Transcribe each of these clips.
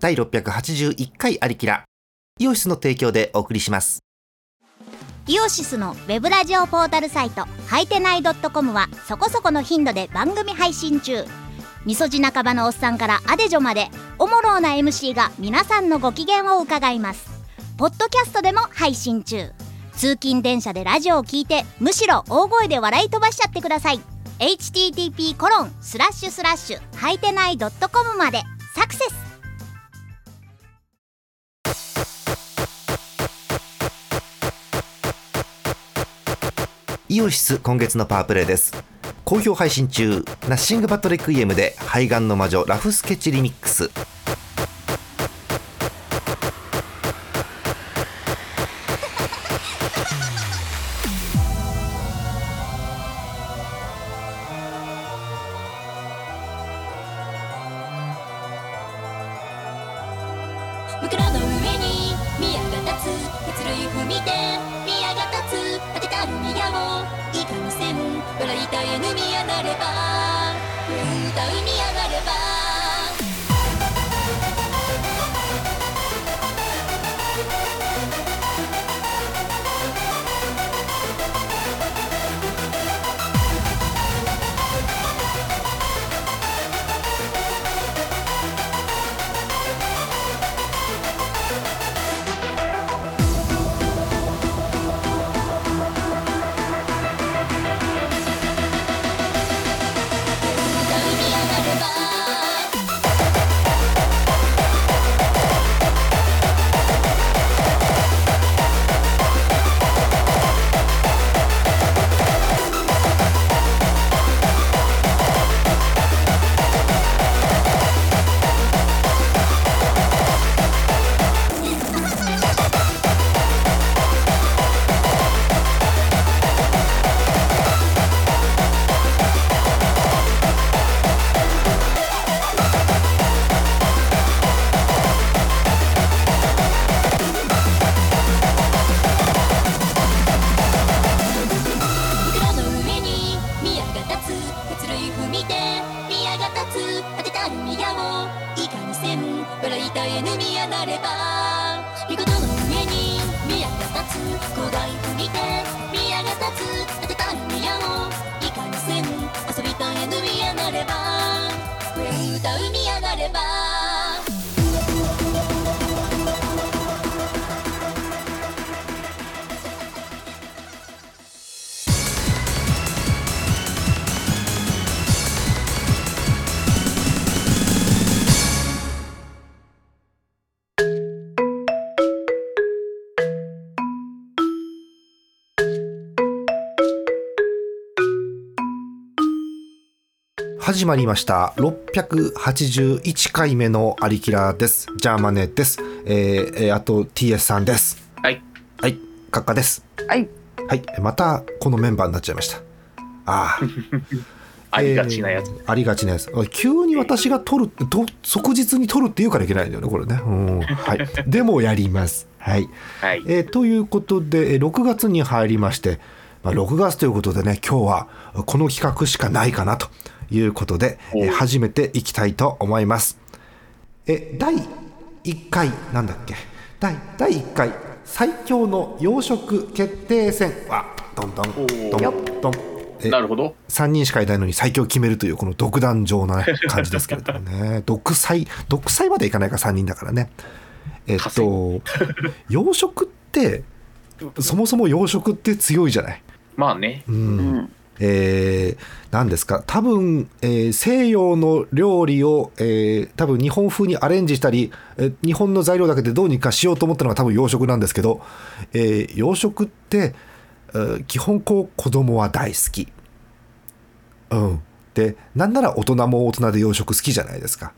第681回ありきらイオシスの提供でお送りします。イオシスのウェブラジオポータルサイトはいてない .com はそこそこの頻度で番組配信中。みそじ半ばのおっさんからアデジョまでおもろうな MC が皆さんのご機嫌を伺います。ポッドキャストでも配信中。通勤電車でラジオを聞いてむしろ大声で笑い飛ばしちゃってください。http コロンスラッシュスラッシュはいてない .com まで。サクセスイオシス今月のパワープレイです。好評配信中ナッシングバトレクイエムで肺がんの魔女ラフスケッチリミックス。始まりました。681回目のアリキラです。ジャーマネです。えーえーあと TS さんです。はい。はい。カッカです。はい。はい。またこのメンバーになっちゃいました。ああ ありがちなやつ。えーありがちなやつ。急に私が取ると即日に取るって言うからいけないんだよねこれね。うん。はい。でもやります。はい。はい。えーということでえー6月に入りまして、まあ、6月ということでね今日はこの企画しかないかなということで、えーお始めていきたいと思います。え第1回なんだっけ？第第1回最強の養殖決定戦はどんどんどんよどんえなるほど。3人しかいないのに最強を決めるというこの独壇場な、ね、感じですけれどもね。独裁独裁までいかないか3人だからね。えっと養殖ってそもそも養殖って強いじゃない？まあね。うん。うん。えー、何ですか？多分、えー西洋の料理を、えー多分日本風にアレンジしたり、えー日本の材料だけでどうにかしようと思ったのが多分洋食なんですけど、えー洋食って、えー基本こう子供は大好き。うん。でなんなら大人も大人で洋食好きじゃないですか。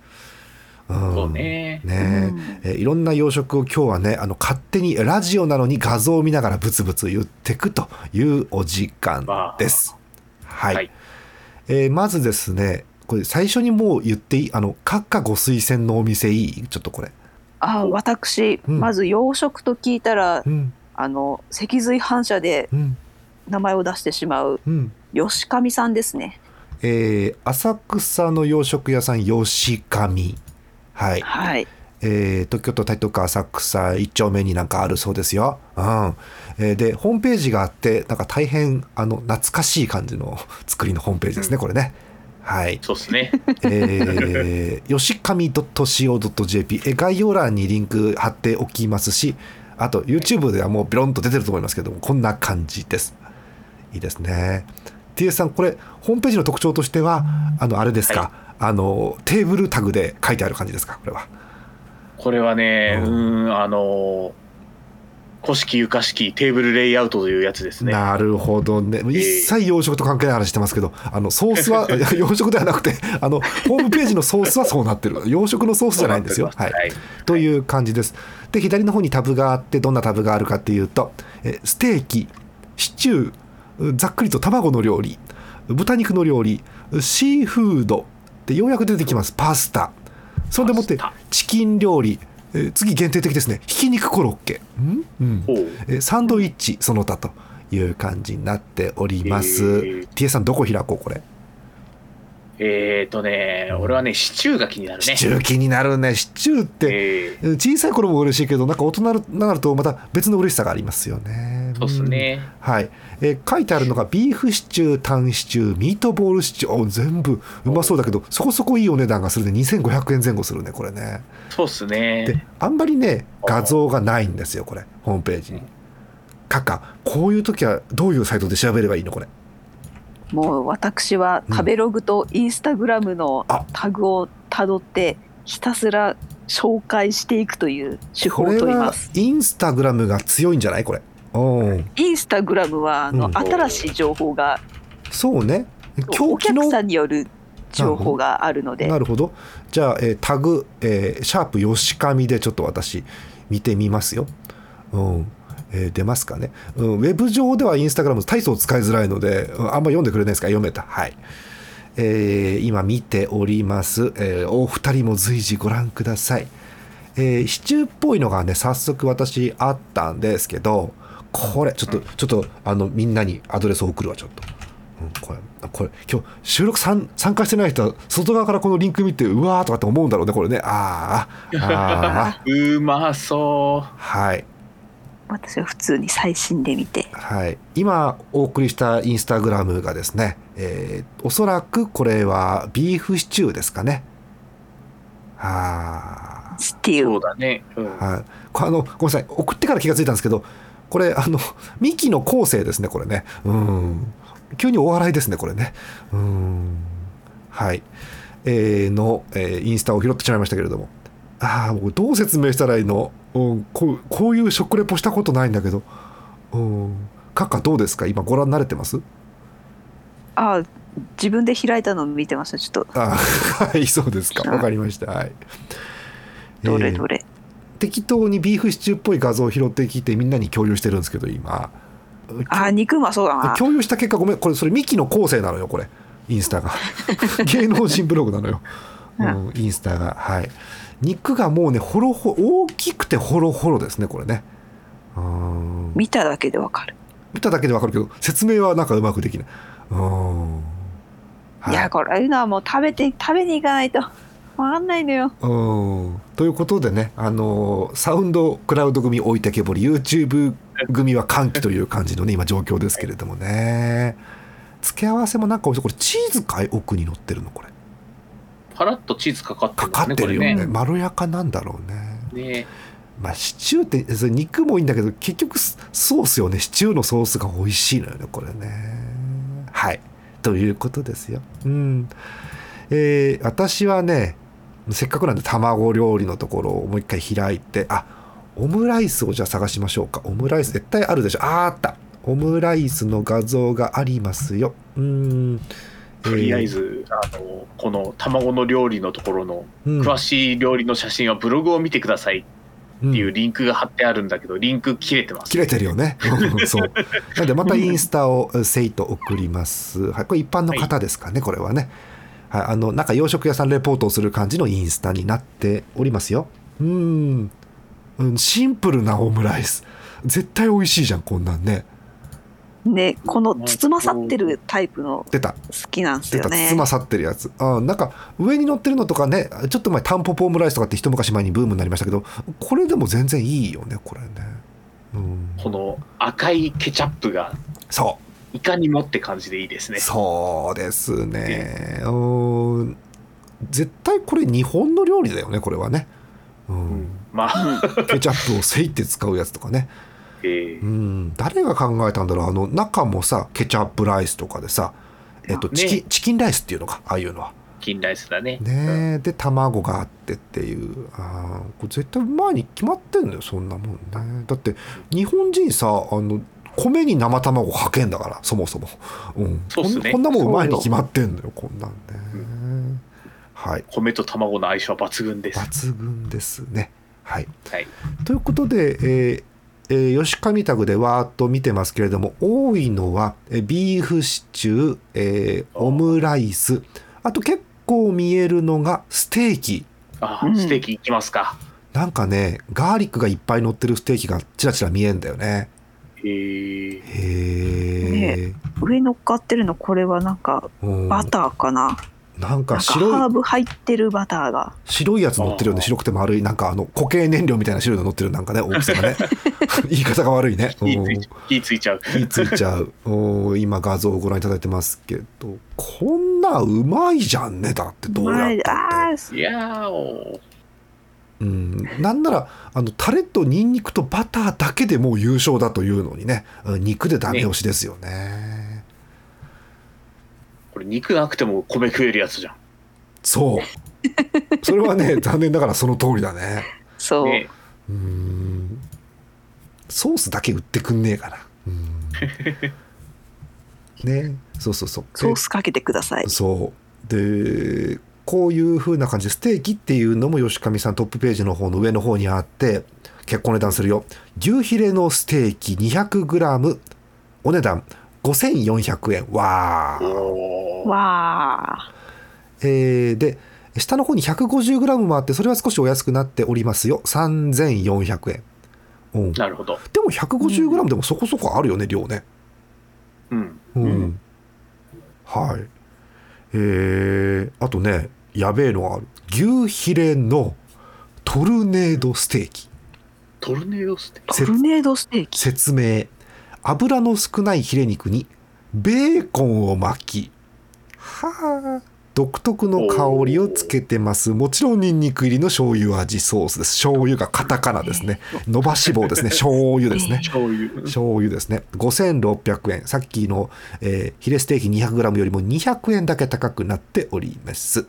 うんそうね。ねええーいろんな洋食を今日はねあの勝手にラジオなのに画像を見ながらブツブツ言ってくというお時間です。はい、はい。えーまずですねこれ最初にもう言っていいあの閣下ご推薦のお店いい？ちょっとこれ。あ、私、うん。まず洋食と聞いたら、うん。あの脊髄反射でうん。名前を出してしまううん。吉上さんですね。えー浅草の洋食屋さん吉上はい、はい。えー東京都台東区浅草一丁目になんかあるそうですよ。うんえーでホームページがあってなんか大変あの懐かしい感じの 作りのホームページですね、これね。はい。そうですね。えー、よしかみ .co.jp え概要欄にリンク貼っておきますしあと YouTube ではもうビロンと出てると思いますけどもこんな感じです。いいですね。TS さんこれホームページの特徴としてはあのあれですか、はあのテーブルタグで書いてある感じですか？これは。これはね、ううんん、あの、古式床式テーブルレイアウトというやつですね。なるほどね。一切養殖と関係ない話してますけどあのソースはいや養殖ではなくてあのホームページのソースはそうなってる。養殖のソースじゃないんですよ。はい。はい。という感じです。で、左の方にタブがあって、どんなタブがあるかっていうと、えステーキ、シチュー、ざっくりと卵の料理、豚肉の料理、シーフード、で、ようやく出てきます、パスタ。それでもってチキン料理、えー次限定的ですね、ひき肉コロッケ、んうんほうえーサンドイッチ、その他という感じになっております。へー T.A. さん、どこ開こう、これ？えっ、ー、とね、俺はね、シチューが気になるね。シチュー気になるね。シチューって、えー小さい頃も嬉しいけどなんか大人になるとまた別の嬉しさがありますよね。そうですね。うん。はい、えー書いてあるのがビーフシチュー、タンシチュー、ミートボールシチュー、お全部うまそうだけどそこそこいいお値段がするね2500円前後するねこれね。そうっすでね。あんまりね画像がないんですよこれホームページに。カカこういう時はどういうサイトで調べればいいのこれ？もう私は食べログとインスタグラムのあタグをたどってひたすら紹介していくという手法をこれは取ります。インスタグラムが強いんじゃないこれ？うんインスタグラムはあの、うん新しい情報がそうね。お今日客さんによる情報があるのでなるほど。じゃあ、えータグ、えーシャープよしかみでちょっと私見てみますよ。うん。えー出ますかね、うん。ウェブ上ではインスタグラム大層使いづらいので、うんあんま読んでくれないですか？読めた。はい。えー今見ております、えーお二人も随時ご覧ください。えーシチューっぽいのがね、早速私あったんですけど、これ、ちょっと、ちょっと、あの、みんなにアドレスを送るわ、ちょっと。うん、これこれ今日収録参参加してない人は外側からこのリンク見てうわーとかって思うんだろうねこれね。あーあー。うまそはい。私は普通に最新で見て。はい。今お送りしたインスタグラムがですね、えーおそらくこれはビーフシチューですかね。はう。スティー。そうだね。うん。あはい。これあのごめんなさい。送ってから気がついたんですけどこれあのミキの構成ですねこれね。うん。急にお笑いですねこれね。うん。はい。えーの、えーインスタを拾ってしまいましたけれども。ああもうどう説明したらいいの、うん、こうこういう食レポしたことないんだけど。うん。カッカどうですか？今ご覧になれてます？あ自分で開いたのを見てましたちょっと。あーはいそうですか。わかりました。はい。えーどれどれ、適当にビーフシチューっぽい画像を拾ってきてみんなに共有してるんですけど今。あ肉うまそうだな。共有した結果ごめんこれそれミキの構成なのよこれ。インスタが芸能人ブログなのよ、うん、インスタが。はい。肉がもうねほろほ大きくてホロホロですねこれね。うん。見ただけでわかる、見ただけでわかるけど説明はなんかうまくできない。うん。はい。やこれいうのはもう食べて食べに行かないとわかんないのよ。うんということでね、あのサウンドクラウド組置いてけぼり YouTube 組は歓喜という感じのね今状況ですけれどもね。付け合わせもなんか美味しそうこれチーズかい奥に乗ってるのこれ。パラッとチーズかかってかるね。かってるよね。これまろやかなんだろうね。ね。ねまあシチューってそれ肉もいいんだけど結局スソースよね。シチューのソースが美味しいのよねこれね。はい。ということですよ。うん。えー私はねせっかくなんで卵料理のところをもう一回開いてあオムライスをじゃあ探しましょうかオムライス絶対あるでしょあーあったオムライスの画像がありますようーんとりあえず、あの、この卵の料理のところのうん詳しい料理の写真はブログを見てくださいっていうリンクが貼ってあるんだけど、リンク切れてます。切れてるよね。うん そう。なんでまたインスタをえせいと送ります。はい、これ一般の方ですかね、これはね。はい、あのなんか洋食屋さんレポートをする感じのインスタになっておりますよ。うん。うん、シンプルなオムライス。絶対美味しいじゃん、こんなんね。ねこの包まさってるタイプの出た。好きなんです出た。よね包まさってるやつ。あなんか上に乗ってるのとかねちょっと前タンポポオムライスとかって一昔前にブームになりましたけどこれでも全然いいよねこれね。うん。この赤いケチャップが。そういかにもって感じでいいですね。そうですね。うん絶対これ日本の料理だよねこれはね。ううんん、まあ、ケチャップをせいって使うやつとかね。えーうん、誰が考えたんだろうあの中もさケチャップライスとかでさ、えっと、ねチキンチキンライスっていうのかああいうのは。金ライスだね。ねえで卵があってっていうあーこれ絶対うまいに決まってんのよそんなもんね。だって日本人さあの米に生卵かけんだからそもそも、うん、そうっすね。こんなもんうまいに決まってんのよこんなんね、はい。米と卵の相性は抜群です。抜群ですね。はい。はい。ということで、えーえー吉上タグでわーっと見てますけれども多いのはえービーフシチュー、えーオムライス。あと結構見えるのがステーキ。あ、うん。ステーキいきますか。なんかねガーリックがいっぱい乗ってるステーキがちらちら見えんだよね。えー、へえ、上乗っかってるのこれはなんかうん。バターかな、なんか白い。ハーブ入ってるバターが。白いやつ乗ってるよね。白くて丸い。なんかあの固形燃料みたいな白いの乗ってる。なんかね大きさがね。言い方が悪いね。火うんついちゃう。火ついちゃう。火ついちゃう。おー今画像をご覧いただいてますけどこんなうまいじゃんねだってどうやったってあーいやーおーうん、なんならあのタレとニンニクとバターだけでもう優勝だというのにね。うん肉でダメ押しですよね。これ肉なくても米食えるやつじゃん。そう。それはね 残念ながらその通りだね。そう、ね、うん。ソースだけ売ってくんねえから。うん。ね。そうそうそう。ソースかけてください。そう。でこういう風な感じでステーキっていうのも吉上さんトップページの方の上の方にあって結構値段するよ。牛ヒレのステーキ 200g お値段5400円。わー。わあえーで下の方に 150g もあってそれは少しお安くなっておりますよ。3400円、うん、でなるほど。も 150g でもそこそこあるよね量ね。うん。うん、うん。はいえー、あとねやべえのがある。牛ヒレのトルネードステーキ。トルネードステーキ。せトルネードステーキ。説明。油の少ないヒレ肉にベーコンを巻き。はあ独特の香りをつけてます。もちろんニンニク入りの醤油味ソースです。醤油がカタカナですね。伸ばし棒ですね。醤油ですね。醤油。醤油ですね。5600円。さっきの、えーヒレステーキ 200g よりも200円だけ高くなっております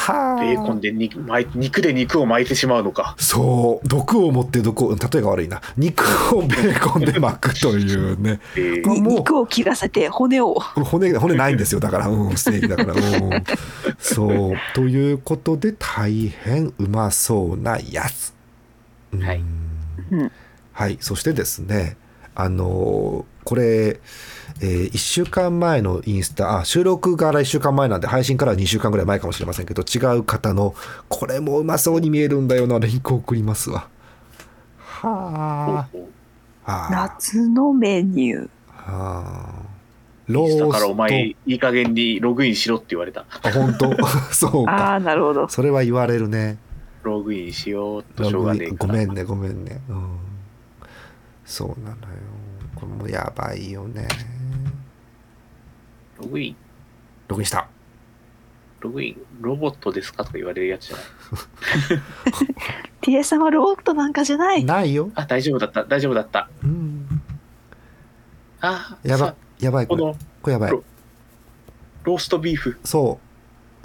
はあベーコンで肉肉で肉を巻いてしまうのか。そう。毒を持って毒を例えが悪いな。肉をベーコンで巻くというね。えー。肉を切らせて骨を。骨骨ないんですよ。だから、うん、ステーキだから、うん、そう。ということで大変うまそうなやつ、うん。はい。うん。はい。そしてですねあのーこれ、え1週間前のインスタあ収録から1週間前なんで配信からは2週間ぐらい前かもしれませんけど違う方のこれもうまそうに見えるんだよなリンク送りますわ。はあ。はあ。夏のメニュー。はあ。ロースト。からお前いい加減にログインしろって言われた。あ本当？そうか。ああなるほど。それは言われるね。ログインしようとしょうがねえ。ごめんねごめんね。うん。そうなのよ。これもやばいよねログイン、ログインした。ログイン、ロボットですかとか言われるやつじゃない。TA さんはロボットなんかじゃない。ないよ、あ、大丈夫だった、大丈夫だった。うん、あ、やば。さやばいこれ。このこれやばい。ロローストビーフ。そ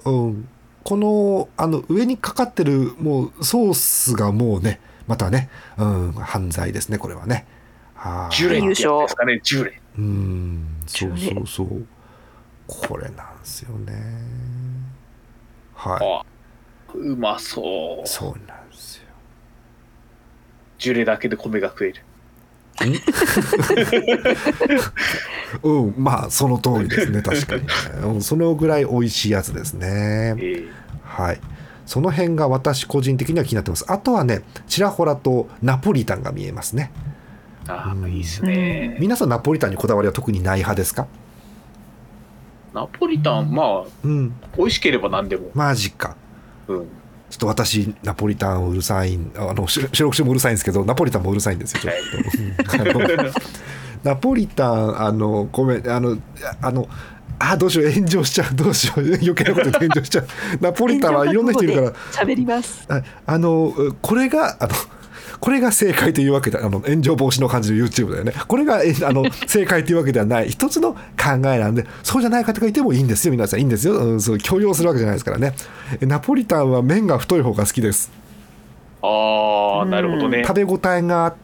う、うん、このあの上にかかってるもうソースがもうねまたね、うん、犯罪ですねこれはね。はあジュレってやつですかね、ジュレ。うん。そうそうそうこれなんですよね。はいあうまそう。そうなんですよ。ジュレだけで米が食える。うん。まあその通りですね確かにね、うん、そのぐらい美味しいやつですね。えーはい。その辺が私個人的には気になってます。あとはねちらほらとナポリタンが見えますね。ああ、うん。いいっすね。皆さんナポリタンにこだわりは特にない派ですか？ナポリタン、まあ、うん美味しければ何でも。マジかうん。ちょっと私ナポリタンうるさいんあのし白くしてもうるさいんですけどナポリタンもうるさいんですよちょっと、う んあのナポリタンあのごめんあのあのあどうしよう炎上しちゃうどうしよう余計なことで炎上しちゃうナポリタンはいろんな人いるから喋ります。ああのこれがあのこれが正解というわけであの炎上防止の感じの YouTube だよね。これがえあの 正解というわけではない。一つの考えなんでそうじゃない方がいてもいいんですよ。皆さんいいんですよ、うん、そう強要するわけじゃないですからね。えナポリタンは麺が太い方が好きです。ああ、なるほどね。食べ応えがあっ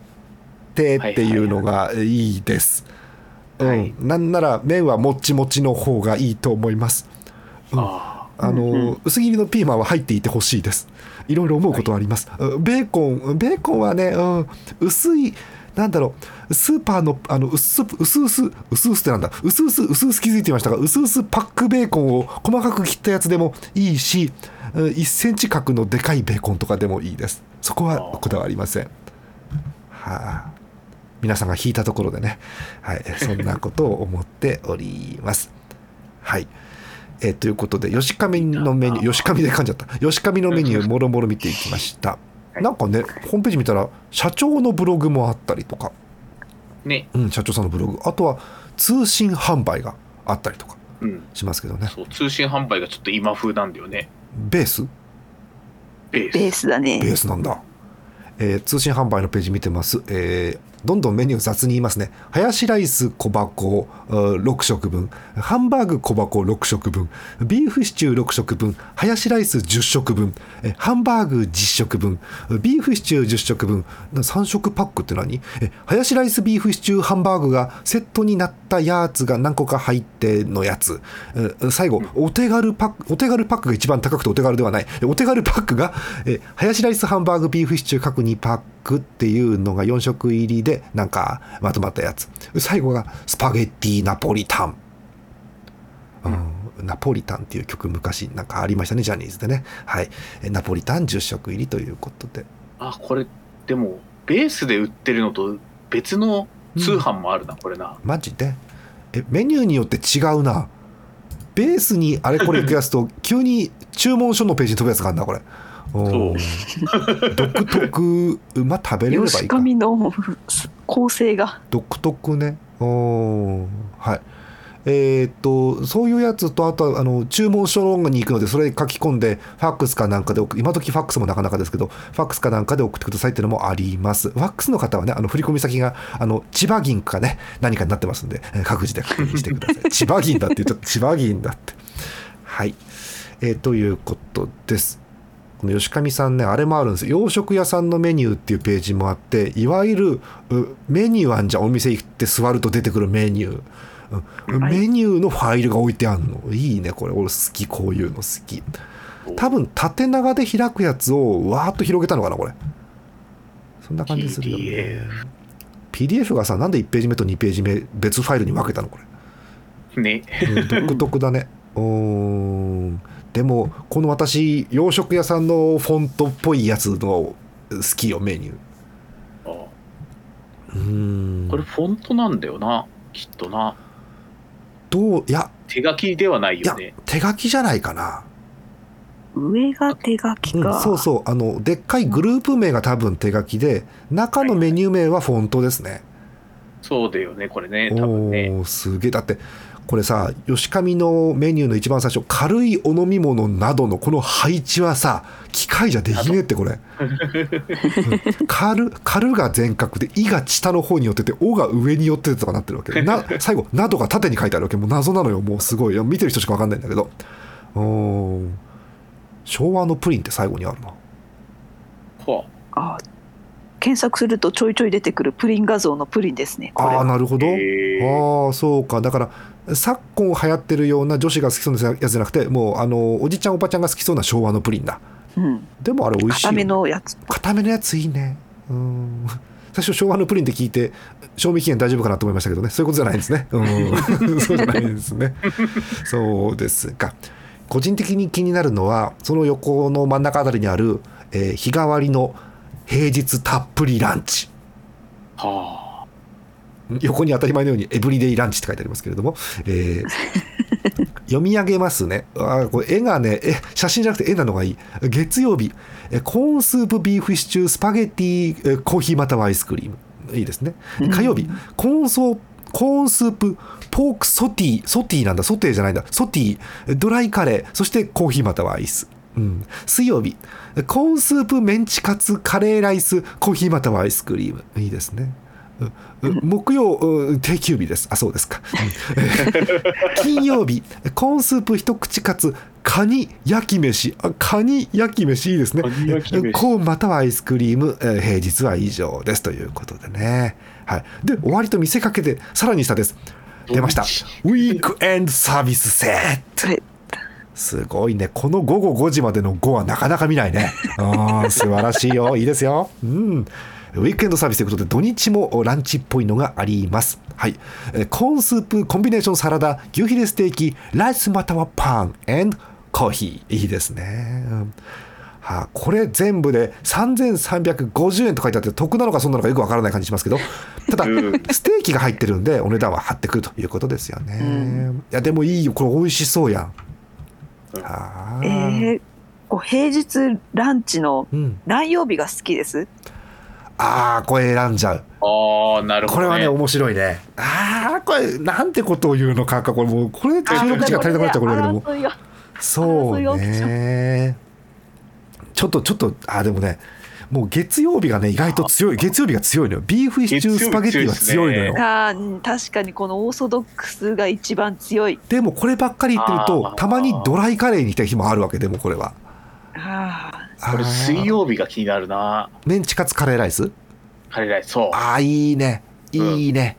てっていうのがいいです、はい。うん、なんなら麺はもっちもちの方がいいと思います。ああの、薄切りのピーマンは入っていてほしいです。いろいろ思うことはあります。うんベーコン、ベーコンはね、うん、薄い、なんだろう、スーパーの、あの、薄々、薄々、薄々ってなんだ、薄々、薄々気づいていましたが、薄々パックベーコンを細かく切ったやつでもいいし、うん1センチ角のでかいベーコンとかでもいいです。そこはこだわりません。はあ、皆さんが引いたところでね、はい、そんなことを思っております。はい。えーということで、吉上のメニュー、吉上で噛んじゃった。吉上のメニュー、もろもろ見ていきました。はいなんかね、ホームページ見たら、社長のブログもあったりとか、あ。ね。うん、社長さんのブログ、あとは通信販売があったりとかうん。しますけどね。そう、通信販売がちょっと今風なんだよね。ベース？ベース。ベースだベーね。スなんだ。えー通信販売のページ見てます。えーどんどんメニュー雑に言いますね。ハヤシライス小箱6食分、ハンバーグ小箱6食分、ビーフシチュー6食分、ハヤシライス10食分、ハンバーグ10食分、ビーフシチュー10食分、3食パックって何？えハヤシライスビーフシチューハンバーグがセットになったやつが何個か入ってのやつ。最後、お手軽パック、お手軽パックが一番高くてお手軽ではない。お手軽パックが、えハヤシライスハンバーグビーフシチュー各2パック。っていうのが4食入りでなんかまとまったやつ。最後がスパゲッティナポリタン。うん、ナポリタンっていう曲昔なんかありましたね、ジャニーズでね。はい。えナポリタン10食入りということで。あ、これ、でも、ベースで売ってるのと別の通販もあるな、これな。マジで？えメニューによって違うなベースにあれこれ行くやつと 急に注文書のページに飛ぶやつがあるなこれ独特まあ食べれればいい吉か上の構成が。独特ね。おー。はい。えーっとそういうやつとあとはあの注文書に行くのでそれ書き込んでファックスかなんかで送今時ファックスもなかなかですけどファックスかなんかで送ってくださいっていうのもあります。ファックスの方はねあの振込先があの千葉銀かね何かになってますんでえー 各自で確認してください。千葉銀だって言っちゃった。千葉銀だって。はい、えーということですこの吉上さんねあれもあるんです。よ洋食屋さんのメニューっていうページもあっていわゆるうメニューあんじゃんお店行って座ると出てくるメニュー、メニューのファイルが置いてあるの。いいねこれ。俺好きこういうの好き。多分縦長で開くやつをわーっと広げたのかなこれ。そんな感じするよね。PDF がさなんで1ページ目と2ページ目別ファイルに分けたのこれ。ね。うん独特だね。うーん。でも、この私、洋食屋さんのフォントっぽいやつの好きよ、メニュー。あうーん。これフォントなんだよな、きっとな。どう、いや、手書きではないいやよね。、手書きじゃないかな。上が手書きうん、か。そうそう。あの、でっかいグループ名が多分手書きで、中のメニュー名はフォントですね。そうだよね、これね、多分ね。おーすげえ。だって、これさ、吉上のメニューの一番最初、軽いお飲み物などのこの配置はさ、機械じゃできねえって、これ。う ん軽、軽が全角で、いが下の方に寄ってて、おが上に寄っててとかなってるわけで。な、最後、などが縦に書いてあるわけ。もう謎なのよ。もうすごい。いや見てる人しかわかんないんだけど。おー昭和のプリンって最後にあるな。はあ検索するとちょいちょい出てくるプリン画像のプリンですね。ああ、なるほど。ああそうか。だから昨今流行ってるような女子が好きそうなやつじゃなくてもうあのおじちゃんおばちゃんが好きそうな昭和のプリンだ。うん。でもあれ美味しい。よ固めのやつ。固めのやついいね。うん。最初昭和のプリンって聞いて賞味期限大丈夫かなと思いましたけどね。そういうことじゃないんですね。うん。そうじゃないんですね。そうですか個人的に気になるのはその横の真ん中あたりにある、えー日替わりの平日たっぷりランチは横に当たり前のように everyday lunch って書いてありますけれども、えー 読み上げますね。あーこれ絵がねえ、写真じゃなくて絵なのがいい。月曜日、えコーンスープ、ビーフシチュー、スパゲティ、えコーヒーまたはアイスクリーム。いいですね。火曜日、コーンソーコーンスープ、ポークソティ、ソティなんだ、ソテーじゃないんだ、ソティ、ドライカレー、そしてコーヒーまたはアイス。うん、水曜日、コーンスープ、メンチカツ、カレーライス、コーヒーまたはアイスクリーム。いいですね。木曜、う定休日です。あ、そうですか。うん 金曜日、コーンスープ一口カツ、カニ焼き飯。あカニ焼き飯いいですね。コーヒーまたはアイスクリーム、えー平日は以上です。ということでね。はい。で、終わりと見せかけて、さらに下です。出ました。ウィークエンドサービスセット。はいすごいね。この午後5時までの5はなかなか見ないね。うん、素晴らしいよ。いいですよ。うん。ウィークエンドサービスということで、土日もランチっぽいのがあります。はい。えーコーンスープ、コンビネーションサラダ、牛ヒレステーキ、ライスまたはパン、and コーヒー。いいですね。うんはあ、これ全部で3350円と書いてあって得なのかそんなのかよくわからない感じしますけどただうんステーキが入ってるんでお値段は張ってくるということですよね、いやでもいいよこれ美味しそうやん、えー、こう平日ランチのうん、何曜日が好きです？ああこれ選んじゃう。ああ、なるほど、ね。これはね面白いね。ああこれなんてことを言うのかこれもうこれ収録時間足りなくなっちゃうこれだけども。そうね。ちょっとちょっとあでもねもう月曜日がね意外と強い月曜日が強いのよ。ビーフシチュースパゲティが強いのよ。ねあーうん確かにこのオーソドックスが一番強い。でもこればっかり言ってるとたまにドライカレーに行きたい日もあるわけでもこれは。あこれ水曜日が気になるな。メンチカツカレーライス？カレーライス。そう。ああいいね。いいね、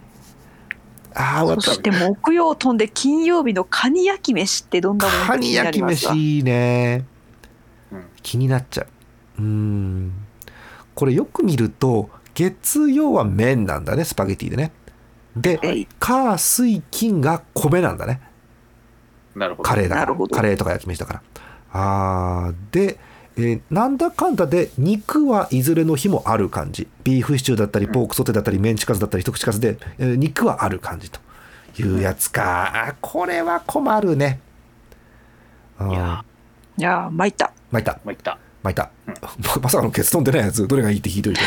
ああーそして木曜飛んで金曜日のカニ焼き飯ってどんなものカか気になニ焼き飯いいね。うん。気になっちゃう。うーんこれよく見ると月曜は麺なんだねスパゲティでね。でえい。火水金が米なんだね。なるほど。カレーだから。なるほど。カレーとか焼き飯だから。あーで、えーなんだかんだで肉はいずれの日もある感じ。ビーフシチューだったりポークソテーだったりメンチカツだったり一口カツで、えー肉はある感じというやつか。あこれは困るね。あー。いやいやー参った。巻いた。まあ、いった。巻いた、まさかの結論でないやつどれがいいって聞いといて。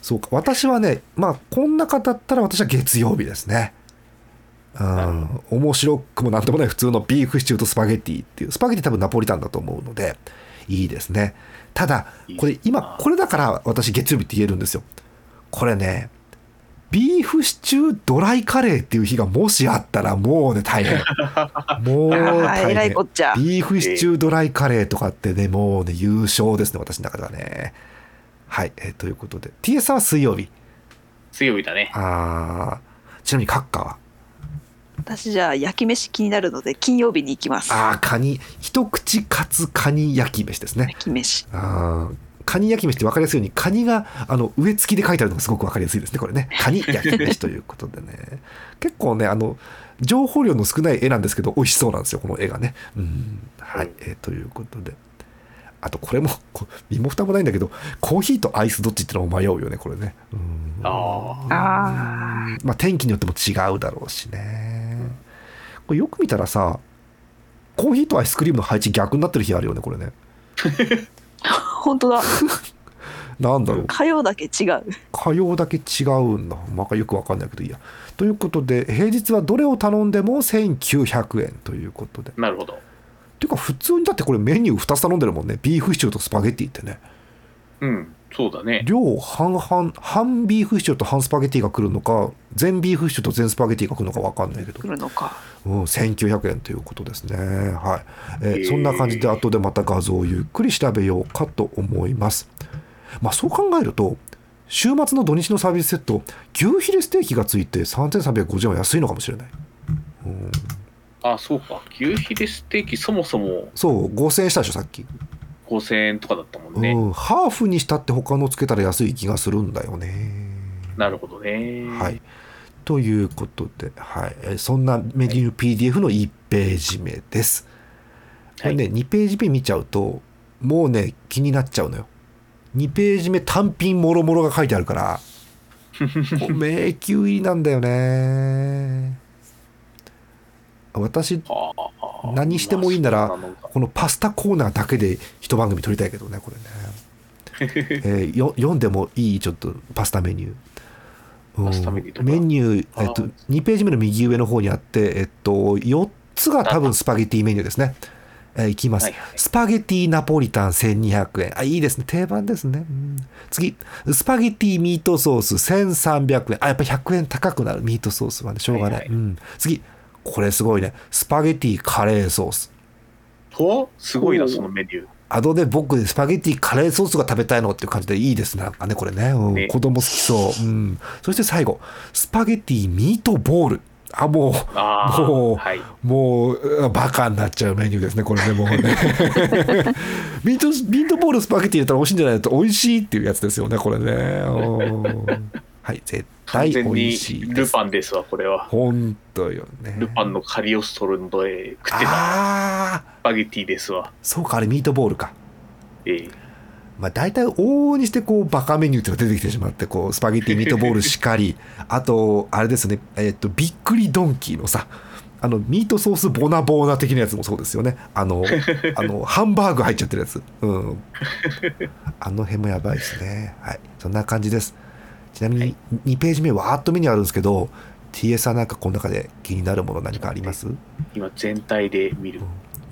そうか。私はねまあこん中だったら私は月曜日ですね。うん面白くもなんともない普通のビーフシチューとスパゲッティっていうスパゲッティ多分ナポリタンだと思うのでいいですね。ただこれ今これだから私月曜日って言えるんですよ。これねビーフシチュードライカレーっていう日がもしあったらもうね大変。もう大えらい変こっちゃ。ビーフシチュードライカレーとかってねもうね優勝ですね私の中ではね。はい、えーということで。TS さんは水曜日。水曜日だね。あー。ちなみにカッカは？私じゃあ焼き飯気になるので金曜日に行きます。あーカニ。一口カツカニ焼き飯ですね。焼き飯。あーカニ焼き飯って分かりやすいようにカニがあの上付きで書いてあるのがすごく分かりやすいですねこれね。カニ焼き飯ということでね。結構ねあの情報量の少ない絵なんですけど美味しそうなんですよこの絵がね。うん。はい、えーということで。あとこれもこ身も蓋もないんだけどコーヒーとアイスどっちってのも迷うよねこれね。うん。ああまあ天気によっても違うだろうしね。これよく見たらさコーヒーとアイスクリームの配置逆になってる日あるよねこれね 本当だ なんだろう火曜だけ違う火曜だけ違うんだ。まあ、よくわかんないけどいいや。ということで、平日はどれを頼んでも1900円ということで。あ、なるほど。ていうか、普通にだってこれメニュー2つ頼んでるもんね。ビーフシチューとスパゲッティってね。うん、そうだね。量半々、半ビーフシチューと半スパゲッティが来るのか、全ビーフシチューと全スパゲッティが来るのかわかんないけど来。るのかうん、1900円ということですね。はい。えーそんな感じで後でまた画像をゆっくり調べようかと思います。まあそう考えると、週末の土日のサービスセット、牛ヒレステーキがついて3350円は安いのかもしれない。うん、あ、そうか。牛ヒレステーキそもそもそう、5000円したでしょ、さっき。5000円とかだったもんね。うん、ハーフにしたって他のつけたら安い気がするんだよね。なるほどね。はい。ということで、はい、えーそんなメニュー PDF の1ページ目です。これね、2ページ目見ちゃうと、もうね、気になっちゃうのよ。2ページ目単品もろもろが書いてあるから、迷宮入りなんだよね私はあ何してもいいならこのパスタコーナーだけで一番組撮りたいけどねこれね、えーよ読んでもいいちょっとパスタメニューメニューえっとあー、2ページ目の右上の方にあって、えっと、4つが多分スパゲティメニューですね。えーいきます、はいはいスパゲティナポリタン1200円。あ、いいですね。定番ですね。うん次、スパゲティミートソース1300円。あ、やっぱ100円高くなる。ミートソースはね、しょうがない。はいはいうん、次、これすごいね。スパゲティカレーソース。とすごいなそのメニュー。あとで僕スパゲティカレーソースが食べたいのっていう感じでいいです。ねなんかねこれね,、うん。ね。子供好きそう、うん、そして最後。スパゲティミートボール。あもうもうはい。もううバカになっちゃうメニューですねこれねもうね。ミートミートボールスパゲティ入れたら美味しいんじゃないと美味しいっていうやつですよねこれね。うんはい絶対美味しいです。ルパンですわこれは。本当よね。ルパンのカリオストロので食ってた。ああスパゲティですわ。そうかあれミートボールか。ええ。まあ、大体往々にしてこうバカメニューっていうのが出てきてしまってこうスパゲティミートボールしかり。あとあれですね。えっとびっくりドンキーのさあのミートソースボナボーナ的なやつもそうですよね。あの あのハンバーグ入っちゃってるやつ。うん。あの辺もやばいですね。はい。そんな感じですちなみに2ページ目わーっと目にあるんですけど TS さんなんかこの中で気になるもの何かあります？今全体で見る。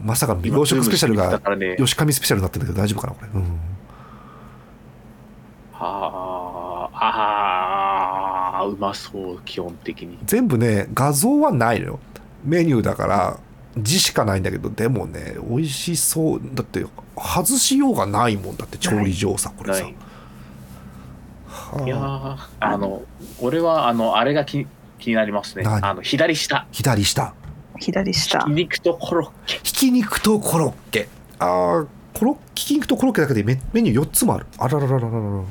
まさかの今洋食スペシャルが吉上スペシャルになってるんだけど大丈夫かなこれ、うん。あーあーうまそう基本的に。全部ね画像はないのよ。メニューだから字しかないんだけどでもね美味しそう。だって外しようがないもんだって調理上さこれさ。ない。はいやあーあ。の俺はあのあれが気気になりますね。何？あの左下。左下。左下。ひき肉とコロッケ。ひき肉とコロッケ。あーコロひき肉とコロッケだけでメメニュー4つもある。あららららららら。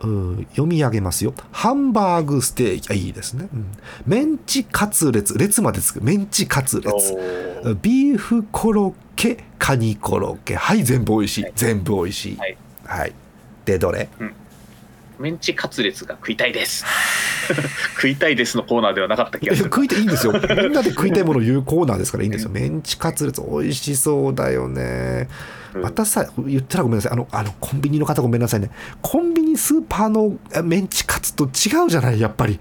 うん読み上げますよ。ハンバーグステーキ。あいいですね、うん、メンチカツレツ列までつく。メンチカツレツおー。ビーフコロッケカニコロッケ。はい全部美味しい、はい。全部美味しい。はい、はい、でどれ？メンチカツレツが食いたいです。食いたいですのコーナーではなかった気がする。食いたいいいんですよ。みんなで食いたいものを言うコーナーですからいいんですよ。メンチカツレツ美味しそうだよね。うん。またさ言ったらごめんなさい。あのあのコンビニの方ごめんなさいね。コンビニスーパーのあメンチカツと違うじゃないやっぱり、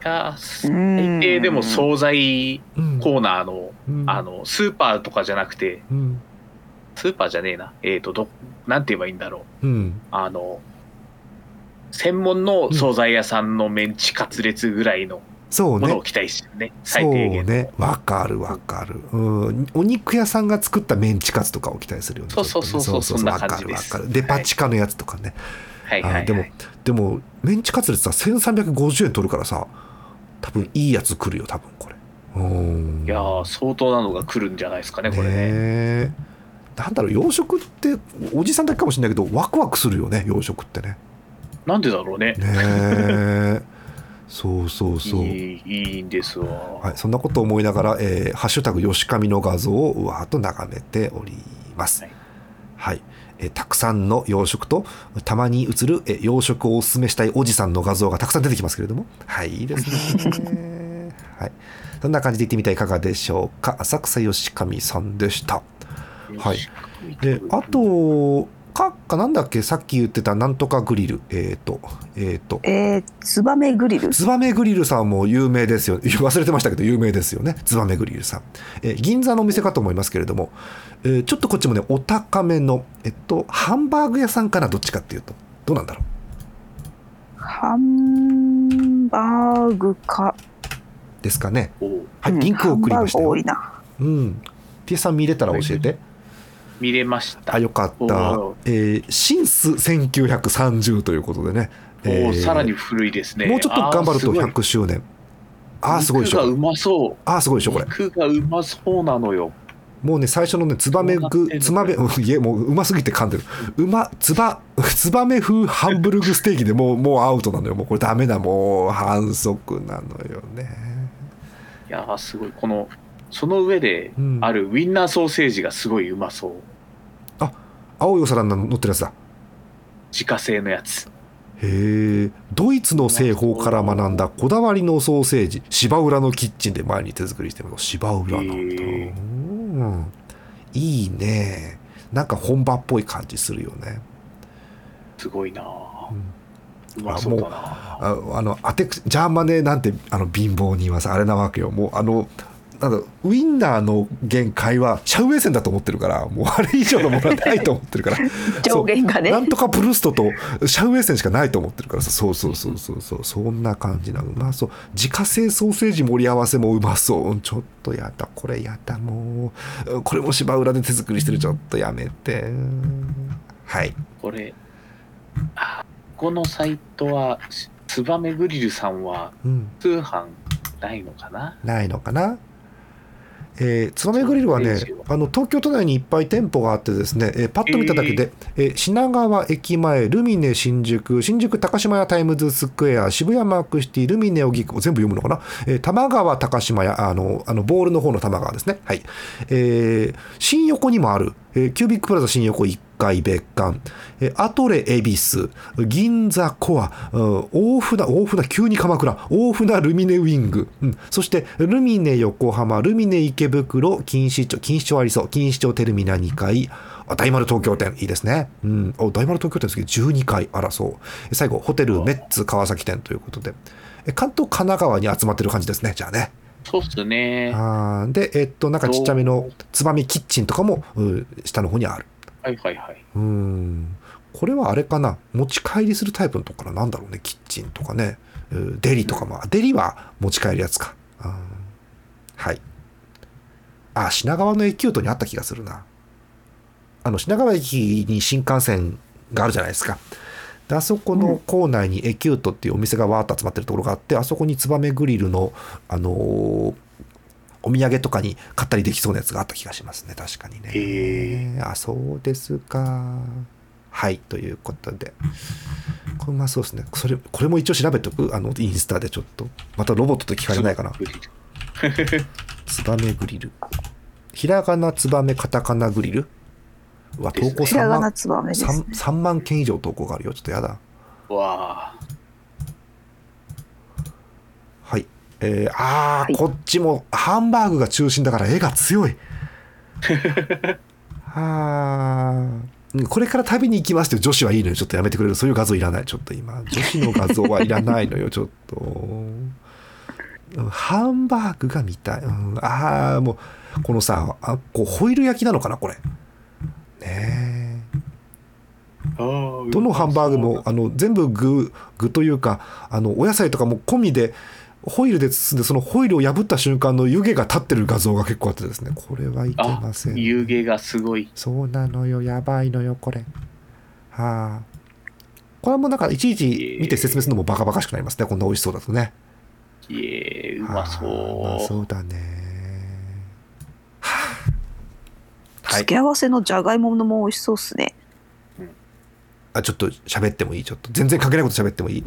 が最ん低でも惣菜うんコーナーのうん。あのスーパーとかじゃなくてうん。スーパーじゃねえな。えっ、とどなんて言えばいいんだろう。うん。あの専門の惣菜屋さんのメンチカツレツぐらいのそうね。ものを期待してるね。そう最低限。のね。わかるわかる、うん、お肉屋さんが作ったメンチカツとかを期待するよね。そうそうそうそうそんな感じです。わかるわかる。デパ地下のやつとかね、はいはい、はい、あでもでもメンチカツレツさ1350円取るからさ多分いいやつ来るよ多分これ。うん。いやー相当なのが来るんじゃないですかねこれね。ねなんだろう洋食っておじさんだけかもしれないけどワクワクするよね洋食ってねなんでだろうね。ねえ。そうそうそう。いいいいんですわ、はい、そんなことを思いながら、えーハッシュタグ吉上の画像をうわーっと眺めております。ははい。い、えーたくさんの洋食とたまに映る、えー洋食をおすすめしたいおじさんの画像がたくさん出てきますけれども、はい、いいですね。はい、そんな感じで行ってみてはいかがでしょうか。浅草吉上さんでした。はい。で、あと、かかなんだっけさっき言ってたなんとかグリル。えっ、と、えっ、と、えー、ツバメグリル？ツバメグリルさんも有名ですよ。忘れてましたけど有名ですよね。ツバメグリルさん。えー銀座のお店かと思いますけれども、えーちょっとこっちもね、お高めの、えっと、ハンバーグ屋さんかな、どっちかっていうと。どうなんだろハンバーグか、うですかね。はい、うんリンクを送りましたよハンバーグ多い。なうん。T さん見れたら教えて。見れましたあ、よかったお。えー、シンス1930ということでね。えーさらに古いですねもうちょっと頑張るとあー100周年。あーすごいでしょ。肉がうまそうあーすごいでしょ、これ。肉がうまそうなのよもうね、最初のね、ツバメグ、そうなってんのツバメ、う んいえ、もううますぎて噛んでる。うま、ツバ、ツバメ風ハンブルグステーキでもう、もうアウトなのよ。もうこれダメだ、もう反則なのよね。いやーすごいこのその上でうんあるウインナーソーセージがすごいうまそう青いお皿に乗ってるやつだ。自家製のやつ。へえドイツの製法から学んだこだわりのソーセージ。芝浦のキッチンで前に手作りしてます。芝浦なんだ、うん。いいね。なんか本場っぽい感じするよね。すごいな、うまあそうだな。ああのアテクジャーマネなんてあの貧乏に言います。あれなわけよ。もうあのなんだウインナーの限界はシャウエッセンだと思ってるからもうあれ以上のものはないと思ってるから。上限がね。そうなんとかプルストとシャウエッセンしかないと思ってるからさ。そうそうそうそうそう。そんな感じなの。うまそう。自家製ソーセージ盛り合わせもうまそう。ちょっとやだ。これやだもう。これも芝浦で手作りしてる。ちょっとやめて。はい。これあここのサイトはツバメグリルさんはうん。通販ないのかな？ないのかな？えー、つばめグリルはねあの東京都内にいっぱい店舗があってですね、えーパッと見ただけで、えー。品川駅前ルミネ新宿新宿高島屋タイムズスクエア渋谷マークシティルミネ荻窪全部読むのかな、えー玉川高島屋あのあのボールの方の玉川ですね。はい、えー新横にもある、えーキュービックプラザ新横1階別館、えーアトレ恵比寿。銀座コア、大船大船急に鎌倉。大船ルミネウィング、うん。そしてルミネ横浜。ルミネ池袋。錦糸町。錦糸町ありそう。錦糸町テルミナ2階。大丸東京店。いいですね、うん、大丸東京店ですけど12階あらそう最後ホテルメッツ川崎店ということで。関東神奈川に集まってる感じですね。じゃあね。そうっすね。あー。でえっとなんかちっちゃめのつばみキッチンとかもう下の方にある。はいはいはい。うん。これはあれかな。持ち帰りするタイプのとこからなんだろうねキッチンとかね。うんデリとかも。デリは持ち帰るやつか。うんはい。あ品川の駅キュートにあった気がするな。あの品川駅に新幹線があるじゃないですかであそこの構内にエキュートっていうお店がわーっと集まってるところがあってあそこにツバメグリルのあのーお土産とかに買ったりできそうなやつがあった気がしますね。確かにね。へあそうですか。はいということで。これうまそうですね。それこれも一応調べておく？あのインスタでちょっと。またロボットと聞かれないかな。ツバメグリル。ひらがなツバメカタカナグリル？うわ投稿3ひらがな万ね。3, 3万件以上投稿があるよ。ちょっとやだ。わあ。はい。えー、あー、はい。こっちもハンバーグが中心だから絵が強い。あ。ーこれから旅に行きますって女子はいいのよ。ちょっとやめてくれる。そういう画像いらない。ちょっと今。女子の画像はいらないのよ。ちょっと。うんハンバーグが見たい、うん、ああもうこのさあこうホイル焼きなのかなこれねどのハンバーグもあの全部具具というかあのお野菜とかも込みでホイルで包んでそのホイルを破った瞬間の湯気が立ってる画像が結構あってですね。これはいけません湯気がすごい。そうなのよ。やばいのよこれ。はあ。これもなんかいちいち見て説明するのもバカバカしくなりますね。こんな美味しそうだとね。いえうまそう。はあうまそうだね。はあ。はい付け合わせのじゃがいものも美味しそうっすね。あちょっと喋ってもいい？ちょっと。全然関係ないこと喋ってもいい？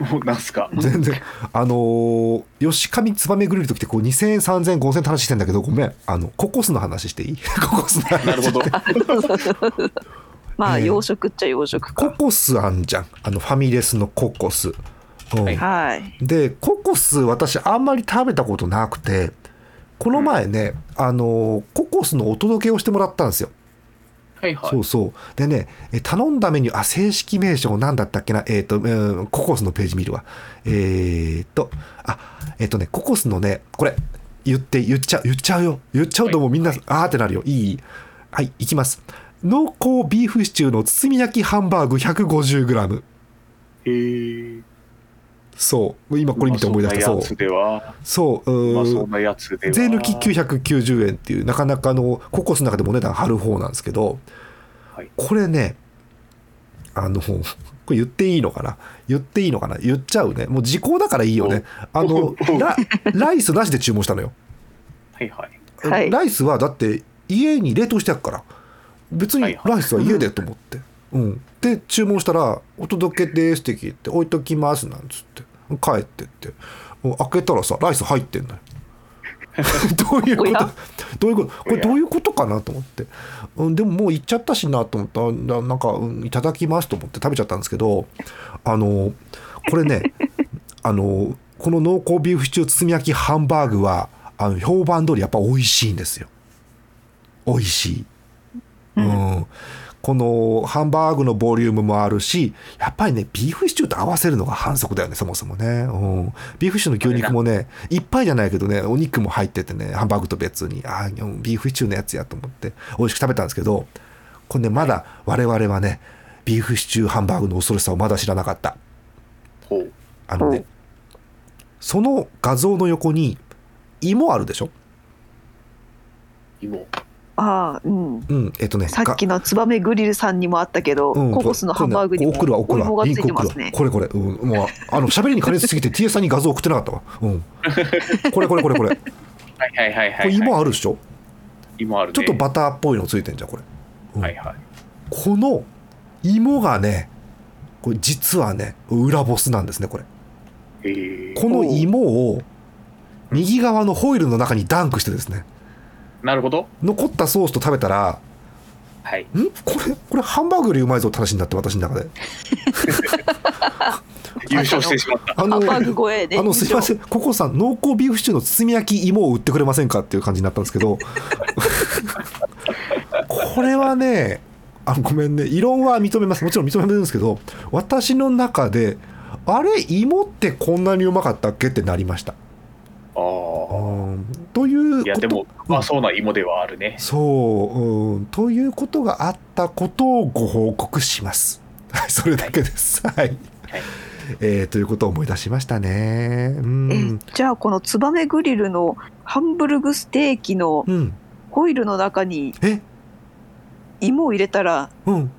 もうなんすか？全然。あのー吉上つばめグリルときてこう2000円3000円5000円って話してんだけどごめん。あのココスの話していい？ココスの話なるほど。まあ、ええ洋食っちゃ洋食コか。コスあんじゃん。あのファミレスのココス、うん。はい。はい。でココス私あんまり食べたことなくてこの前ね、あのーココスのお届けをしてもらったんですよ。はいはい。そうそう。でねえ頼んだメニューあ正式名称なんだったっけな？えっ、と、うんココスのページ見るわ。えっ、とあえっ、とねココスのねこれ言って言っちゃう言っちゃうよ。言っちゃうともうみんな、はいあーってなるよ。いい？はいいきます。濃厚ビーフシチューの包み焼きハンバーグ 150g へえそう。今これ見て思い出した。そう。そう。うううまーそうなやつでは。税抜き990円っていうなかなかのココスの中でもお値段張る方なんですけど、はい。これねあのこれ言っていいのかな？言っていいのかな？言っちゃうね。もう時効だからいいよね。あのラライスなしで注文したのよ、はいはい。はい。ライスはだって家に冷凍してあるから。別にはいはい。ライスは家でと思って、うん、で注文したら「お届けです」って聞いて「置いときます」なんつって帰ってって。開けたらさライス入ってんのよ。どういうこと？どういうこと？これどういうことかなと思って、うん、でももう行っちゃったしなと思ったななんか、うんいただきますと思って食べちゃったんですけどあのこれね あのこの濃厚ビーフシチュー包み焼きハンバーグはあの評判通りやっぱ美味しいんですよ。美味しい、うんこのハンバーグのボリュームもあるしやっぱりねビーフシチューと合わせるのが反則だよねそもそもね、うん、ビーフシチューの牛肉もねいっぱいじゃないけどねお肉も入っててねハンバーグと別にあーうんビーフシチューのやつやと思って美味しく食べたんですけどこれねまだ我々はねビーフシチューハンバーグの恐ろしさをまだ知らなかった。あのね、うんその画像の横に芋あるでしょ？芋ああうん。うん。えっとねさっきのツバメグリルさんにもあったけど、うんココスのハンバーグにもこれね送るわ送るわ。お芋がついてリンク送るわますね。これこれ、うん、もうあの喋りに加熱しすぎて TS さんに画像送ってなかったわ、うん、これこれこれこれ。こ はいはいはいはい、れ芋あるでしょ？芋あるね。ちょっとバターっぽいのついてんじゃんこれ、うん。はいはい。この芋がねこれ実はね裏ボスなんですねこれ。この芋を右側のホイルの中にダンクしてですねなるほど。残ったソースと食べたらはい。ん？これこれハンバーグよりうまいぞって話になって私の中で。優勝してしまった。あのハンバーグ超えで。あのすいません。ココさん濃厚ビーフシチューの包み焼き芋を売ってくれませんかっていう感じになったんですけど。これはねあごめんね異論は認めます。もちろん認めるんですけど私の中であれ芋ってこんなにうまかったっけってなりましたあうんといういやでもまあそうな芋ではあるねそう、うん、ということがあったことをご報告します。はい、それだけです。はい。えーということを思い出しましたね。うえん。じゃあこのツバメグリルのハンブルグステーキのうん。ホイルの中にえ、芋を入れたらうん。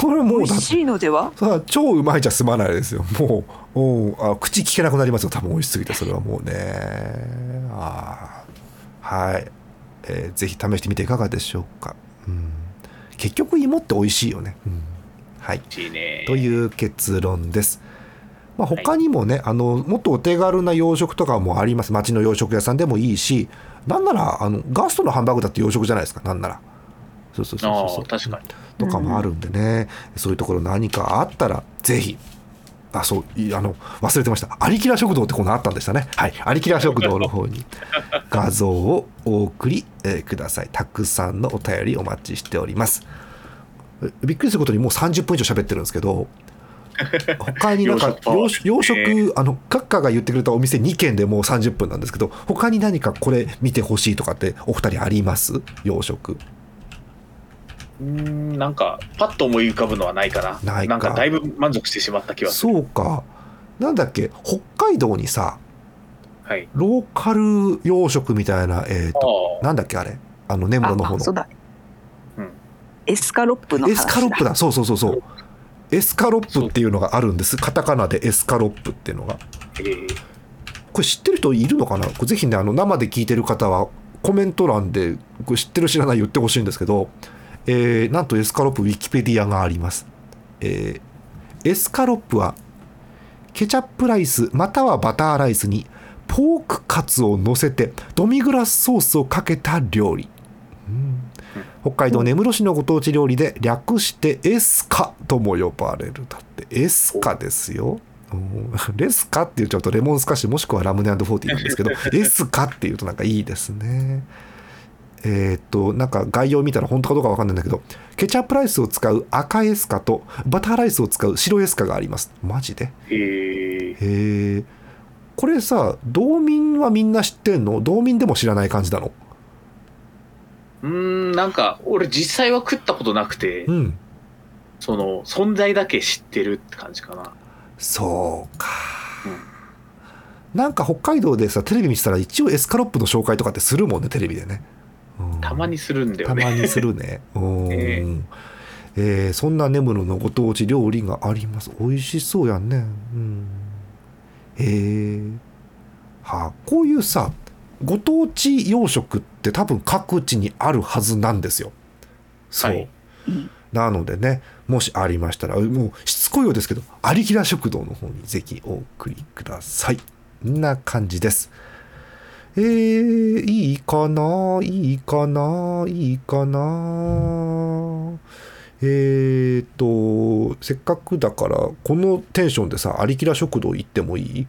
これもうだ美味しいのでは？さあ超うまいじゃ済まないですよ。もう、うん、あ口聞けなくなりますよ。多分美味しすぎてそれはもうね。あーはい、えーぜひ試してみていかがでしょうか。うん。結局芋って美味しいよね。うん。はい。美味しいねという結論です。まあ、他にもね、あのもっとお手軽な洋食とかもあります町の洋食屋さんでもいいしなんならあのガストのハンバーグだって洋食じゃないですかなんならそうそうそうそう確かにとかもあるんでね、そういうところ何かあったらぜひあそういあの忘れてました。アリキラ食堂ってこのあったんでしたね。はい。アリキラ食堂の方に。画像をお送り、えーください。たくさんのお便りお待ちしております。えびっくりすることにもう30分以上喋ってるんですけど 他になんか洋洋食洋食あの閣下が言ってくれたお店2軒でもう30分なんですけど他に何かこれ見てほしいとかってお二人あります？洋食うーんなんかパッと思い浮かぶのはないかな。ないか。んかだいぶ満足してしまった気はする。そうか。なんだっけ？北海道にさはい。ローカル洋食みたいなえっ、あとあなんだっけあれ？あの根室の方の。うだ、うん。エスカロップの話だ。エスカロップだ。そうそうそうそう。エスカロップっていうのがあるんです。カタカナでエスカロップっていうのが。えー。これ知ってる人いるのかな？これぜひねあの生で聞いてる方はコメント欄でこれ知ってる知らない言ってほしいんですけど、えーなんとエスカロップウィキペディアがあります、えーエスカロップはケチャップライスまたはバターライスにポークカツを乗せてドミグラスソースをかけた料理、うん。北海道根室市のご当地料理で略してエスカとも呼ばれる。だってエスカですよ。うん。レスカって言っちゃうとレモンスカッシュもしくはラムネフォーティーなんですけど エスカっていうとなんかいいですねえーっとなんか概要見たら本当かどうかわかんないんだけどケチャップライスを使う赤エスカとバターライスを使う白エスカがあります。マジで？えー。へえこれさ道民はみんな知ってんの？道民でも知らない感じなの？うーんなんか俺実際は食ったことなくて、うん。その存在だけ知ってるって感じかな。そうか、なんか北海道でさテレビ見てたら一応エスカロップの紹介とかってするもんねテレビでね、うんたまにするんだよね。たまにするね。うん。ええーそんな根室のご当地料理があります。美味しそうやんね。うん。へえはあこういうさご当地洋食って多分各地にあるはずなんですよ。そう、はい。なのでねもしありましたらもうしつこいようですけどありきら食堂の方にぜひお送りください。こんな感じですえー、いいかな？いいかな？いいかな？えーとせっかくだからこのテンションでさ「ありきら食堂」行ってもいい？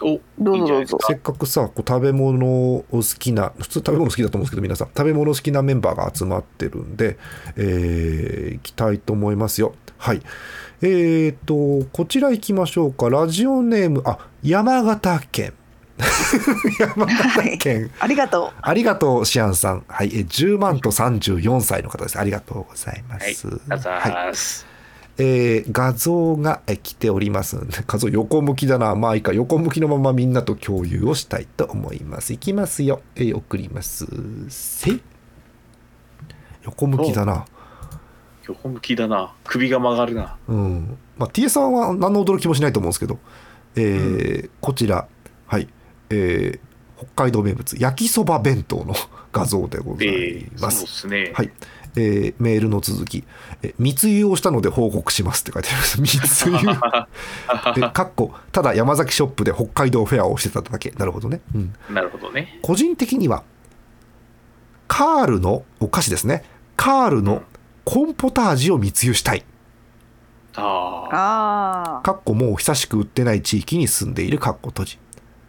おどうぞ。いいんじゃないですか？せっかくさこう食べ物を好きな普通食べ物好きだと思うんですけど皆さん食べ物好きなメンバーが集まってるんで、えー行きたいと思いますよ。はい。えーとこちら行きましょうか。ラジオネームあ山形県 山形県、ありがとありがとうシアンさん。はい。え10万と34歳の方です。ありがとうございまはい。す、はいーす。えー画像がえ来ておりますので 画像横向きだな。まあいいか。横向きのままみんなと共有をしたいと思います。いきますよ、えー送ります。せ。横向きだな。横向きだな。首が曲がるな。うん。まあ T さんは何の驚きもしないと思うんですけど、えーこちら。はいえー北海道名物焼きそば弁当の 画像でござえいー、そうます、ですね、はい、えーメールの続き、え密輸をしたので報告しますって書いてあります。密輸。で、かっこ、ただ山崎ショップで北海道フェアをしてただけ。なるほどね。うん。なるほどね個人的には、カールのお菓子ですね。カールのコンポタージュを密輸したい。あう。あああ。かっこもう久しく売ってない地域に住んでいるかっこ閉じ。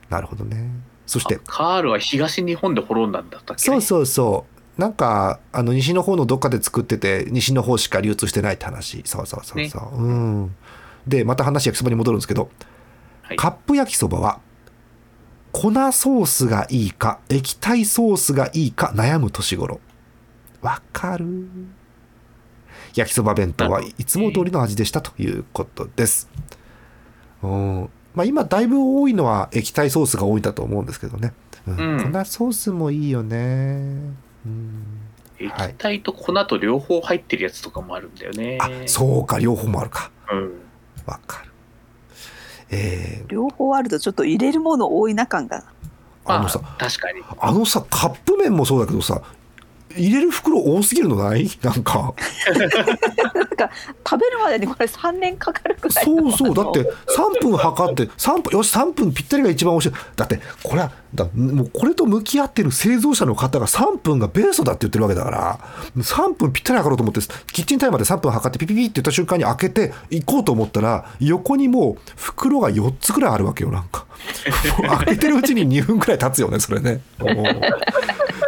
なるほどね。そして、カールは東日本で滅んだんだったっけ、ね、そうそうそう。なんか、あの、西の方のどっかで作ってて、西の方しか流通してないって話。そうそうそうそう。うん。で、また話焼きそばに戻るんですけど、はいカップ焼きそばは、粉ソースがいいか、液体ソースがいいか悩む年頃。わかる？焼きそば弁当はいつも通りの味でしたということです。うん。まあ今だいぶ多いのは液体ソースが多いんだと思うんですけどね。うんうん粉ソースもいいよね。うん。液体と粉と両方入ってるやつとかもあるんだよねあ、そうか、両方もあるか。うんわかる。えー、両方あるとちょっと入れるもの多いな感が。あのさ、まあ確かにあのさ、カップ麺もそうだけどさ、入れる袋多すぎるのない？なんか。なんか食べるまでにこれ3年かかるくらいそうそう。だって3分測って、3分、よし、3分ぴったりが一番美味しい。だって、これは、だもうこれと向き合ってる製造者の方が3分がベースだって言ってるわけだから、3分ぴったり測ろうと思って、キッチンタイマーで3分測ってピピピって言った瞬間に開けて行こうと思ったら、横にもう袋が4つぐらいあるわけよ、なんか。開けてるうちに2分くらい経つよね、それね。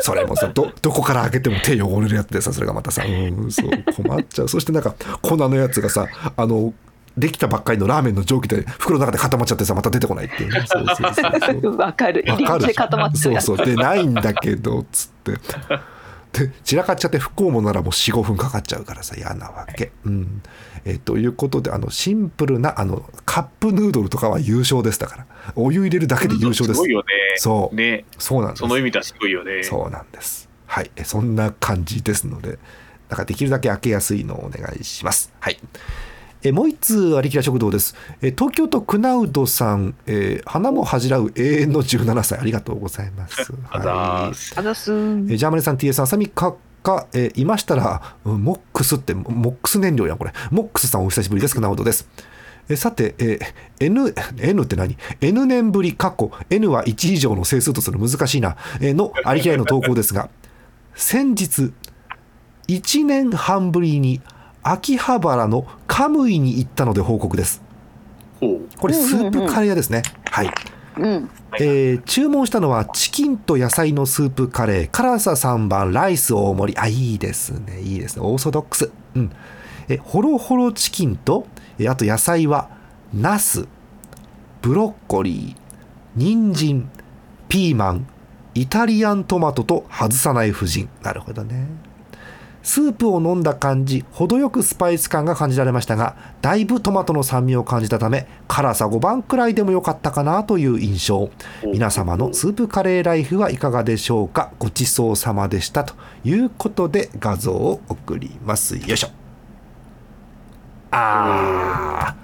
それもさどどこから開けても手汚れるやつでさそれがまたさ、うん、そう困っちゃう。そしてなんか粉のやつがさあのできたばっかりのラーメンの蒸気で袋の中で固まっちゃってさまた出てこないっていう。ねそうそうそうそう。わかる。入り口で固まっそうそう。でないんだけどつって。で散らかっちゃって不幸もならもう45分かかっちゃうからさ嫌なわけ、うん。えということであのシンプルなあのカップヌードルとかは優勝ですだから。お湯入れるだけで優勝です。すごいよね。そう。ね。そうなんです。その意味ではすごいよね。そうなんです。はい、えそんな感じですので、だからできるだけ開けやすいのをお願いします。はい。えもう一通、ありきら食堂です。え東京都クナウドさん、えー花も恥じらう永遠の17歳、ありがとうございます。はいあざすえジャーマネさん、TS さん、あさみかか、えーいましたら、うんモックスって、モックス燃料やん、これ。モックスさん、お久しぶりです。クナウドです。えさて、えー N, N って何 ?N 年ぶり、過去、N は1以上の整数とする難しいな、えーのありきらいの投稿ですが、先日、1年半ぶりに秋葉原のカムイに行ったので報告です。ほう。これ、スープカレー屋ですね。はい。うん。えー注文したのはチキンと野菜のスープカレー辛さ3番ライス大盛り。あいいですね。いいですね。オーソドックス。うん。えホロホロチキンとえあと野菜はナスブロッコリー人参ピーマンイタリアントマトと外さない夫人。なるほどね。スープを飲んだ感じ程よくスパイス感が感じられましたがだいぶトマトの酸味を感じたため辛さ5番くらいでもよかったかなという印象。皆様のスープカレーライフはいかがでしょうか？ごちそうさまでしたということで画像を送ります。よいしょ。ああ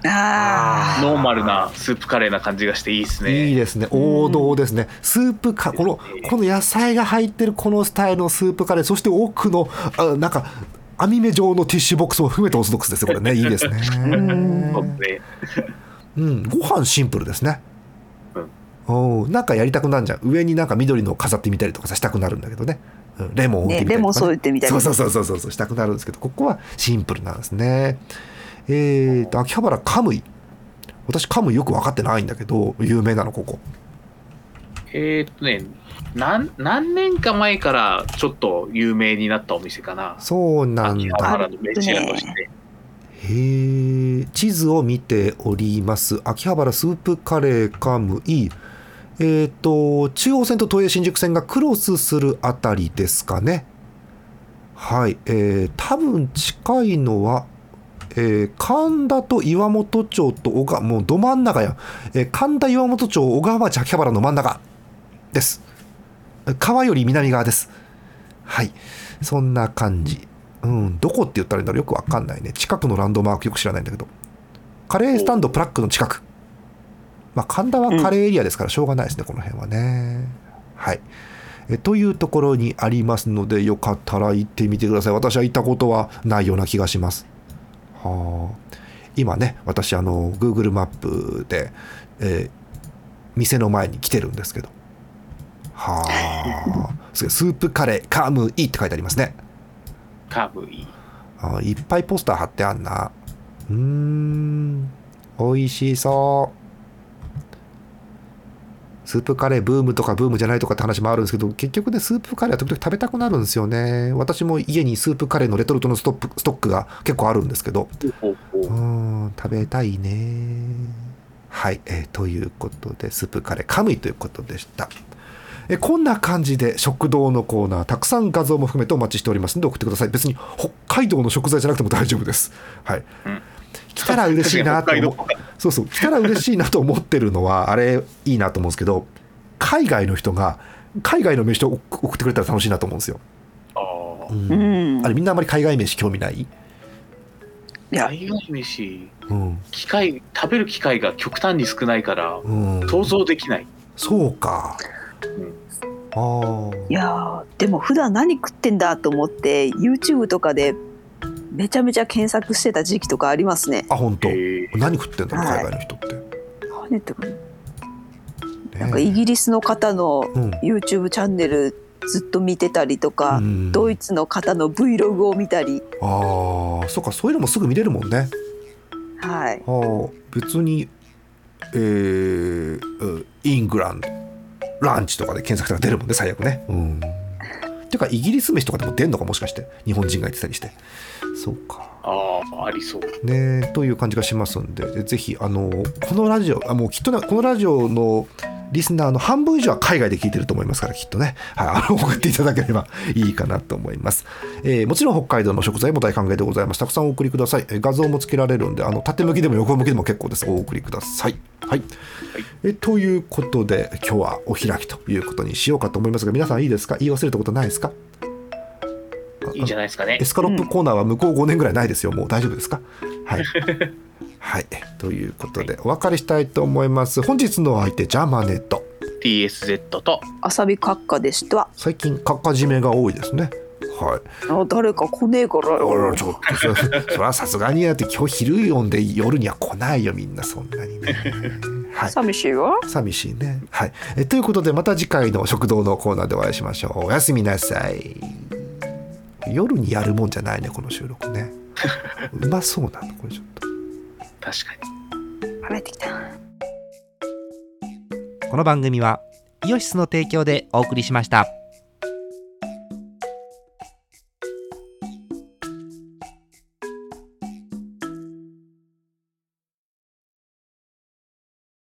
ノーマルなスープカレーな感じがしていいですーね。いいですね。王道ですね。スープかこのこの野菜が入ってるこのスタイルのスープカレーそして奥のあなんか網目状のティッシュボックスも含めてオーソドックスですね。これねいいですね。そうん。ご飯シンプルですね。おーなんかやりたくなるじゃん。上になんか緑の飾ってみたりとかさしたくなるんだけどね、うん。レモンを置いてみたりとか、ね。レモン添えてみたりそうそうそうそうそうそう。したくなるんですけどここはシンプルなんですねえーと秋葉原カムイ。私カムイよく分かってないんだけど有名なのここ。えーっとね、何何年か前からちょっと有名になったお店かな。そうなんだ。へえ地図を見ております。秋葉原スープカレーカムイ。えっ、と中央線と都営新宿線がクロスするあたりですかね。はい。えー、多分近いのはえー神田と岩本町と小川もうど真ん中や、えー神田岩本町小川町秋葉原の真ん中です川より南側ですはいそんな感じうん、どこって言ったらいいんだろうよくわかんないね。近くのランドマークよく知らないんだけど。カレースタンドプラックの近く。まあ、神田はカレーエリアですからしょうがないですね、この辺はね。はい。えというところにありますので、よかったら行ってみてください。私は行ったことはないような気がします。はあ。今ね、私、あの、Google マップで、えー店の前に来てるんですけど。はあ。スープカレーカムイって書いてありますね。カムイ。あいっぱいポスター貼ってあんなうーん美味しそうスープカレーブームとかブームじゃないとかって話もあるんですけど結局ねスープカレーは時々食べたくなるんですよね。私も家にスープカレーのレトルトのストップストックが結構あるんですけど。ほうん食べたいね。はい、えーということでスープカレーカムイということでした。えーこんな感じで食堂のコーナーたくさん画像も含めてお待ちしておりますので送ってください。別に北海道の食材じゃなくても大丈夫です。はい、うん来たら嬉しいなと思そうそう来たら嬉しいなと思ってるのはあれいいなと思うんですけど海外の人が海外の飯を送ってくれたら楽しいなと思うんですよ、あうー。んうん。あれみんなあんまり海外飯興味ない、いや。海外飯、うん。機会、食べる機会が極端に少ないから、うん、想像できない。そうか。うん。ああいやーでも普段何食ってんだと思って YouTube とかでめちゃめちゃ検索してた時期とかありますね。あ本当、えー。何食ってんだろうはい。海外の人って、ね何とかな。んかイギリスの方のうん。YouTube チャンネルずっと見てたりとか、うんドイツの方の Vlog を見たり、ああそうかそういうのもすぐ見れるもんね。はい、ああ別にえーうんイングランドランチとかで検索したら出るもんね最悪ね。うんていうかイギリス飯とかでも出んのかもしかして。日本人が言ってたりして。そうか。ああ、ありそう。ねという感じがしますんで。でぜひあのこのラジオあもうきっとねこのラジオのリスナーの半分以上は海外で聞いてると思いますからきっとね、はい、あの 送っていただければいいかなと思います、えーもちろん北海道の食材も大歓迎でございます。たくさんお送りください、えー画像もつけられるんであの縦向きでも横向きでも結構です。お送りください。はい、えということで今日はお開きということにしようかと思いますが皆さんいいですか？言い忘れたことないですか？いいんじゃないですかね。エ。スカロップコーナーは向こう5年ぐらいないですよ、もう大丈夫ですか？はい。はい、ということでお別れしたいと思います。本日のお相手、ジャマネット。TSZ と、あさび閣下でした。最近、かっかじめが多いですね。はい。あ誰か来ねえからあらよ。ちょっとそそれはさすがにやって今日昼読んで夜には来ないよみんなそんなにね。はい。寂しいわ。寂しいね。はい。えということでまた次回の食堂のコーナーでお会いしましょう。おやすみなさい。夜にやるもんじゃないねこの収録ね。うまそうなのこれちょっと。確かに。腹減ってきた。この番組はイオシスの提供でお送りしました。